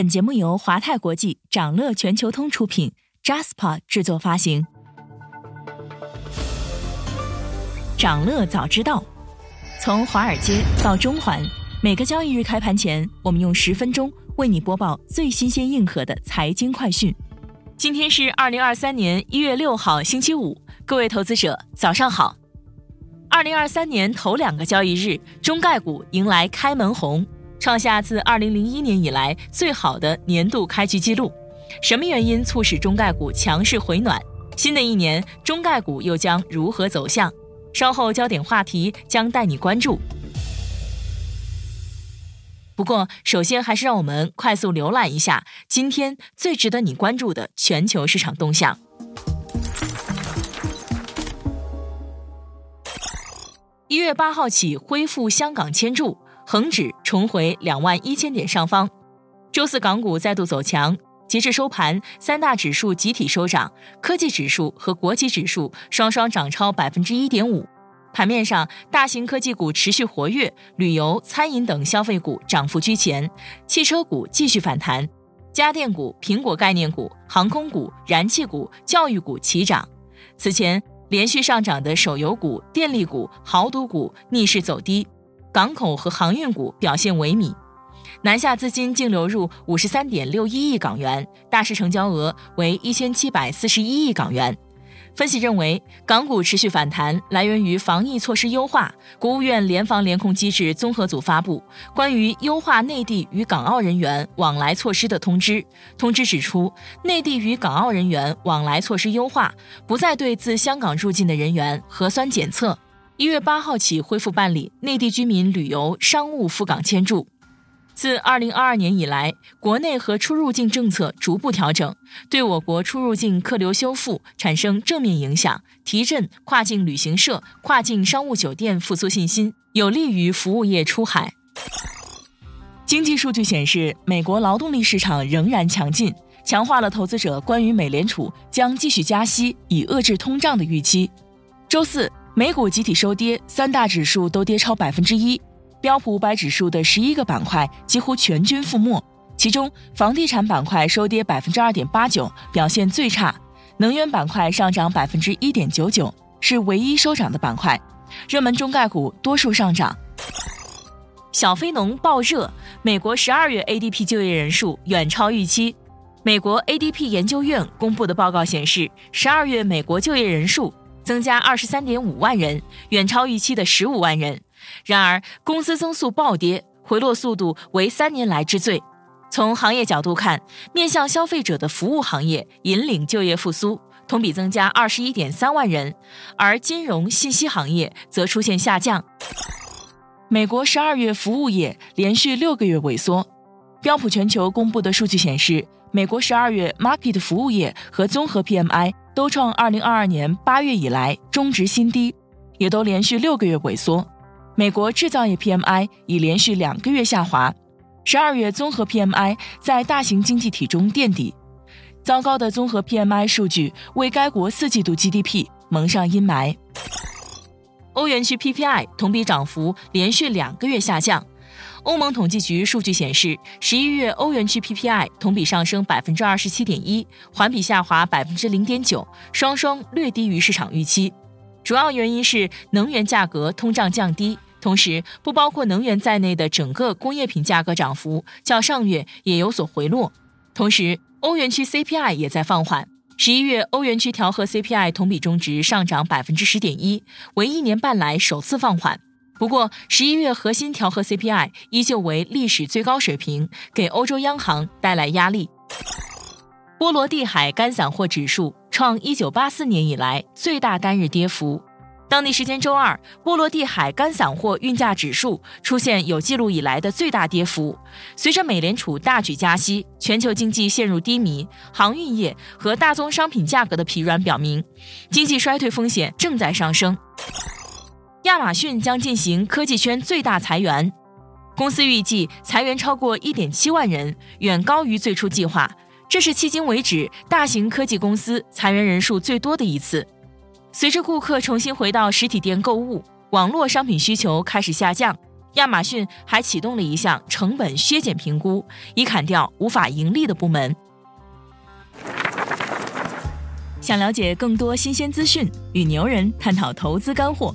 本节目由华泰国际、掌乐全球通出品，Jaspa 制作发行。掌乐早知道，从华尔街到中环，每个交易日开盘前，我们用十分钟为你播报最新鲜、硬核的财经快讯。今天是二零二三年一月六号，星期五，各位投资者早上好。二零二三年头两个交易日，中概股迎来开门红。创下自二零零一年以来最好的年度开局记录。什么原因促使中概股强势回暖？新的一年，中概股又将如何走向？稍后焦点话题将带你关注。不过，首先还是让我们快速浏览一下今天最值得你关注的全球市场动向。一月八号起恢复香港签注。恒指重回两万一千点上方，周四港股再度走强，截至收盘，三大指数集体收涨，科技指数和国企指数双双涨超百分之一点五。盘面上，大型科技股持续活跃，旅游、餐饮等消费股涨幅居前，汽车股继续反弹，家电股、苹果概念股、航空股、燃气股、教育股齐涨。此前连续上涨的手游股、电力股、豪赌股逆势走低。港口和航运股表现萎靡，南下资金净流入五十三点六一亿港元，大市成交额为一千七百四十一亿港元。分析认为，港股持续反弹来源于防疫措施优化。国务院联防联控机制综合组发布关于优化内地与港澳人员往来措施的通知，通知指出，内地与港澳人员往来措施优化，不再对自香港入境的人员核酸检测。一月八号起恢复办理内地居民旅游、商务赴港签注。自二零二二年以来，国内和出入境政策逐步调整，对我国出入境客流修复产生正面影响，提振跨境旅行社、跨境商务酒店复苏信心，有利于服务业出海。经济数据显示，美国劳动力市场仍然强劲，强化了投资者关于美联储将继续加息以遏制通胀的预期。周四。美股集体收跌，三大指数都跌超百分之一，标普五百指数的十一个板块几乎全军覆没，其中房地产板块收跌百分之二点八九，表现最差；能源板块上涨百分之一点九九，是唯一收涨的板块。热门中概股多数上涨。小非农爆热，美国十二月 ADP 就业人数远超预期。美国 ADP 研究院公布的报告显示，十二月美国就业人数。增加二十三点五万人，远超预期的十五万人。然而，工资增速暴跌，回落速度为三年来之最。从行业角度看，面向消费者的服务行业引领就业复苏，同比增加二十一点三万人；而金融信息行业则出现下降。美国十二月服务业连续六个月萎缩。标普全球公布的数据显示，美国十二月 market 服务业和综合 PMI。都创二零二二年八月以来中值新低，也都连续六个月萎缩。美国制造业 PMI 已连续两个月下滑，十二月综合 PMI 在大型经济体中垫底。糟糕的综合 PMI 数据为该国四季度 GDP 蒙上阴霾。欧元区 PPI 同比涨幅连续两个月下降。欧盟统计局数据显示，十一月欧元区 PPI 同比上升百分之二十七点一，环比下滑百分之零点九，双双略低于市场预期。主要原因是能源价格通胀降低，同时不包括能源在内的整个工业品价格涨幅较上月也有所回落。同时，欧元区 CPI 也在放缓，十一月欧元区调和 CPI 同比中值上涨百分之十点一，为一年半来首次放缓。不过，十一月核心调和 CPI 依旧为历史最高水平，给欧洲央行带来压力。波罗的海干散货指数创一九八四年以来最大单日跌幅。当地时间周二，波罗的海干散货运价指数出现有记录以来的最大跌幅。随着美联储大举加息，全球经济陷入低迷，航运业和大宗商品价格的疲软表明，经济衰退风险正在上升。亚马逊将进行科技圈最大裁员，公司预计裁员超过一点七万人，远高于最初计划。这是迄今为止大型科技公司裁员人数最多的一次。随着顾客重新回到实体店购物，网络商品需求开始下降，亚马逊还启动了一项成本削减评估，以砍掉无法盈利的部门。想了解更多新鲜资讯，与牛人探讨投资干货，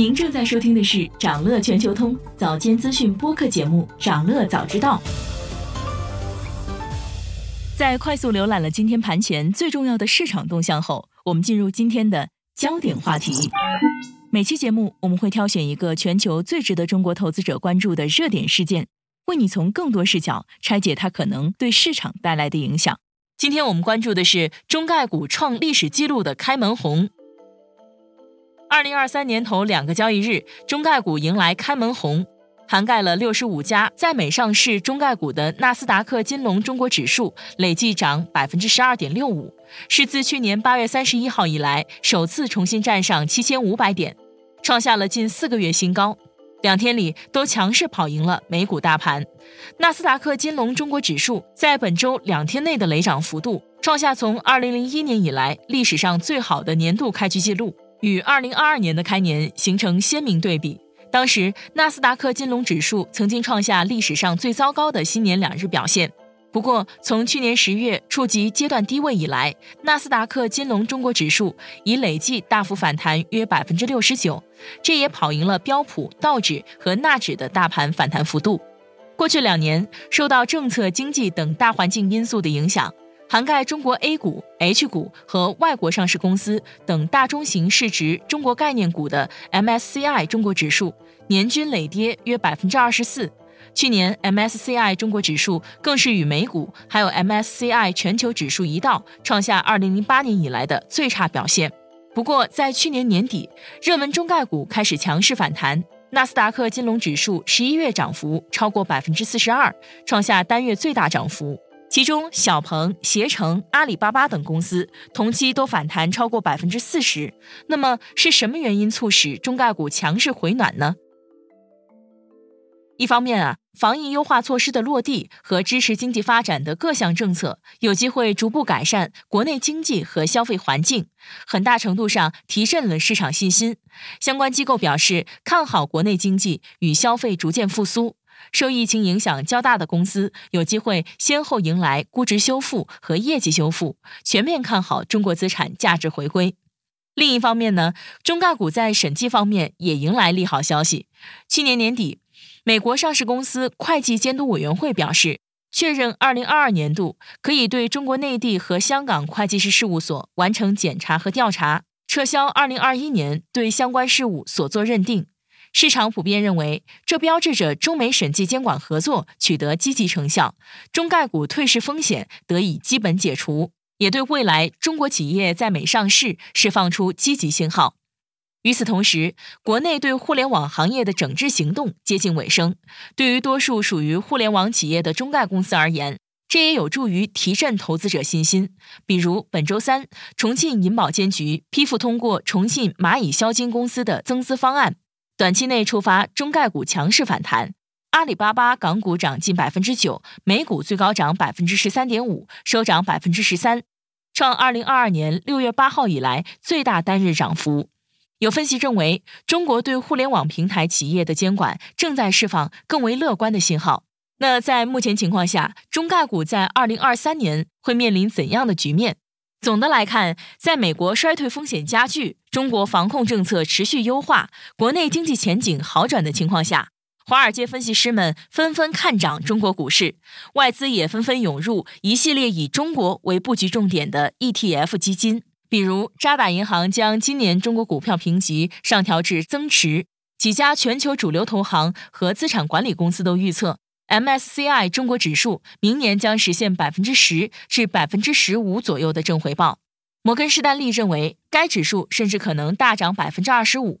您正在收听的是长乐全球通早间资讯播客节目《长乐早知道》。在快速浏览了今天盘前最重要的市场动向后，我们进入今天的焦点话题。每期节目我们会挑选一个全球最值得中国投资者关注的热点事件，为你从更多视角拆解它可能对市场带来的影响。今天我们关注的是中概股创历史纪录的开门红。二零二三年头两个交易日，中概股迎来开门红，涵盖了六十五家在美上市中概股的纳斯达克金龙中国指数累计涨百分之十二点六五，是自去年八月三十一号以来首次重新站上七千五百点，创下了近四个月新高。两天里都强势跑赢了美股大盘，纳斯达克金龙中国指数在本周两天内的累涨幅度，创下从二零零一年以来历史上最好的年度开局记录。与二零二二年的开年形成鲜明对比。当时，纳斯达克金龙指数曾经创下历史上最糟糕的新年两日表现。不过，从去年十月触及阶段低位以来，纳斯达克金龙中国指数已累计大幅反弹约百分之六十九，这也跑赢了标普、道指和纳指的大盘反弹幅度。过去两年，受到政策、经济等大环境因素的影响。涵盖中国 A 股、H 股和外国上市公司等大中型市值中国概念股的 MSCI 中国指数年均累跌约百分之二十四。去年 MSCI 中国指数更是与美股还有 MSCI 全球指数一道，创下二零零八年以来的最差表现。不过，在去年年底，热门中概股开始强势反弹，纳斯达克金龙指数十一月涨幅超过百分之四十二，创下单月最大涨幅。其中，小鹏、携程、阿里巴巴等公司同期都反弹超过百分之四十。那么，是什么原因促使中概股强势回暖呢？一方面啊，防疫优化措施的落地和支持经济发展的各项政策，有机会逐步改善国内经济和消费环境，很大程度上提振了市场信心。相关机构表示，看好国内经济与消费逐渐复苏。受疫情影响较大的公司有机会先后迎来估值修复和业绩修复，全面看好中国资产价值回归。另一方面呢，中概股在审计方面也迎来利好消息。去年年底，美国上市公司会计监督委员会表示，确认2022年度可以对中国内地和香港会计师事务所完成检查和调查，撤销2021年对相关事务所做认定。市场普遍认为，这标志着中美审计监管合作取得积极成效，中概股退市风险得以基本解除，也对未来中国企业在美上市释放出积极信号。与此同时，国内对互联网行业的整治行动接近尾声，对于多数属于互联网企业的中概公司而言，这也有助于提振投资者信心。比如本周三，重庆银保监局批复通过重庆蚂蚁消金公司的增资方案。短期内触发中概股强势反弹，阿里巴巴港股涨近百分之九，美股最高涨百分之十三点五，收涨百分之十三，创二零二二年六月八号以来最大单日涨幅。有分析认为，中国对互联网平台企业的监管正在释放更为乐观的信号。那在目前情况下，中概股在二零二三年会面临怎样的局面？总的来看，在美国衰退风险加剧、中国防控政策持续优化、国内经济前景好转的情况下，华尔街分析师们纷纷看涨中国股市，外资也纷纷涌入一系列以中国为布局重点的 ETF 基金。比如，渣打银行将今年中国股票评级上调至增持，几家全球主流投行和资产管理公司都预测。MSCI 中国指数明年将实现百分之十至百分之十五左右的正回报。摩根士丹利认为，该指数甚至可能大涨百分之二十五。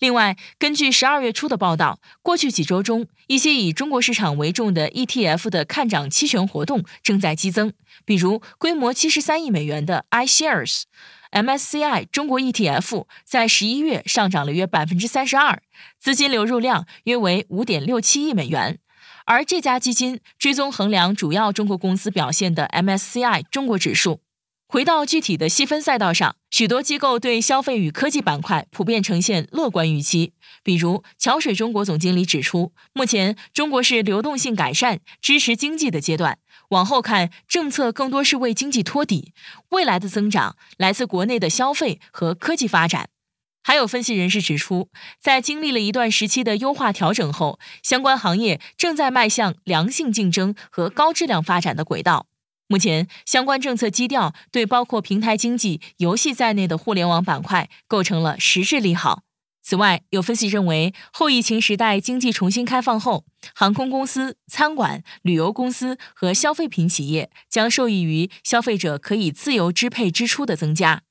另外，根据十二月初的报道，过去几周中，一些以中国市场为重的 ETF 的看涨期权活动正在激增。比如，规模七十三亿美元的 iShares MSCI 中国 ETF 在十一月上涨了约百分之三十二，资金流入量约为五点六七亿美元。而这家基金追踪衡量主要中国公司表现的 MSCI 中国指数。回到具体的细分赛道上，许多机构对消费与科技板块普遍呈现乐观预期。比如，桥水中国总经理指出，目前中国是流动性改善、支持经济的阶段，往后看，政策更多是为经济托底，未来的增长来自国内的消费和科技发展。还有分析人士指出，在经历了一段时期的优化调整后，相关行业正在迈向良性竞争和高质量发展的轨道。目前，相关政策基调对包括平台经济、游戏在内的互联网板块构成了实质利好。此外，有分析认为，后疫情时代经济重新开放后，航空公司、餐馆、旅游公司和消费品企业将受益于消费者可以自由支配支出的增加。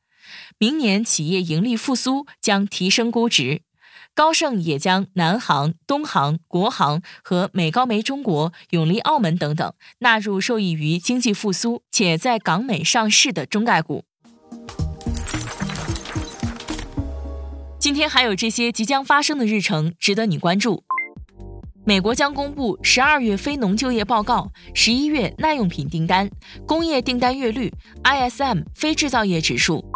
明年企业盈利复苏将提升估值。高盛也将南航、东航、国航和美高梅中国、永利澳门等等纳入受益于经济复苏且在港美上市的中概股。今天还有这些即将发生的日程值得你关注：美国将公布十二月非农就业报告、十一月耐用品订单、工业订单月率、ISM 非制造业指数。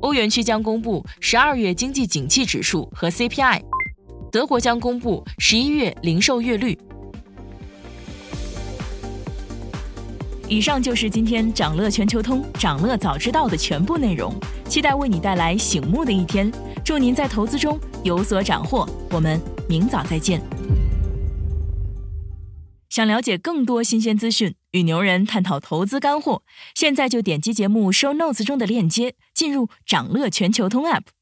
欧元区将公布十二月经济景气指数和 CPI，德国将公布十一月零售月率。以上就是今天掌乐全球通、掌乐早知道的全部内容，期待为你带来醒目的一天。祝您在投资中有所斩获，我们明早再见。想了解更多新鲜资讯，与牛人探讨投资干货，现在就点击节目 show notes 中的链接，进入掌乐全球通 app。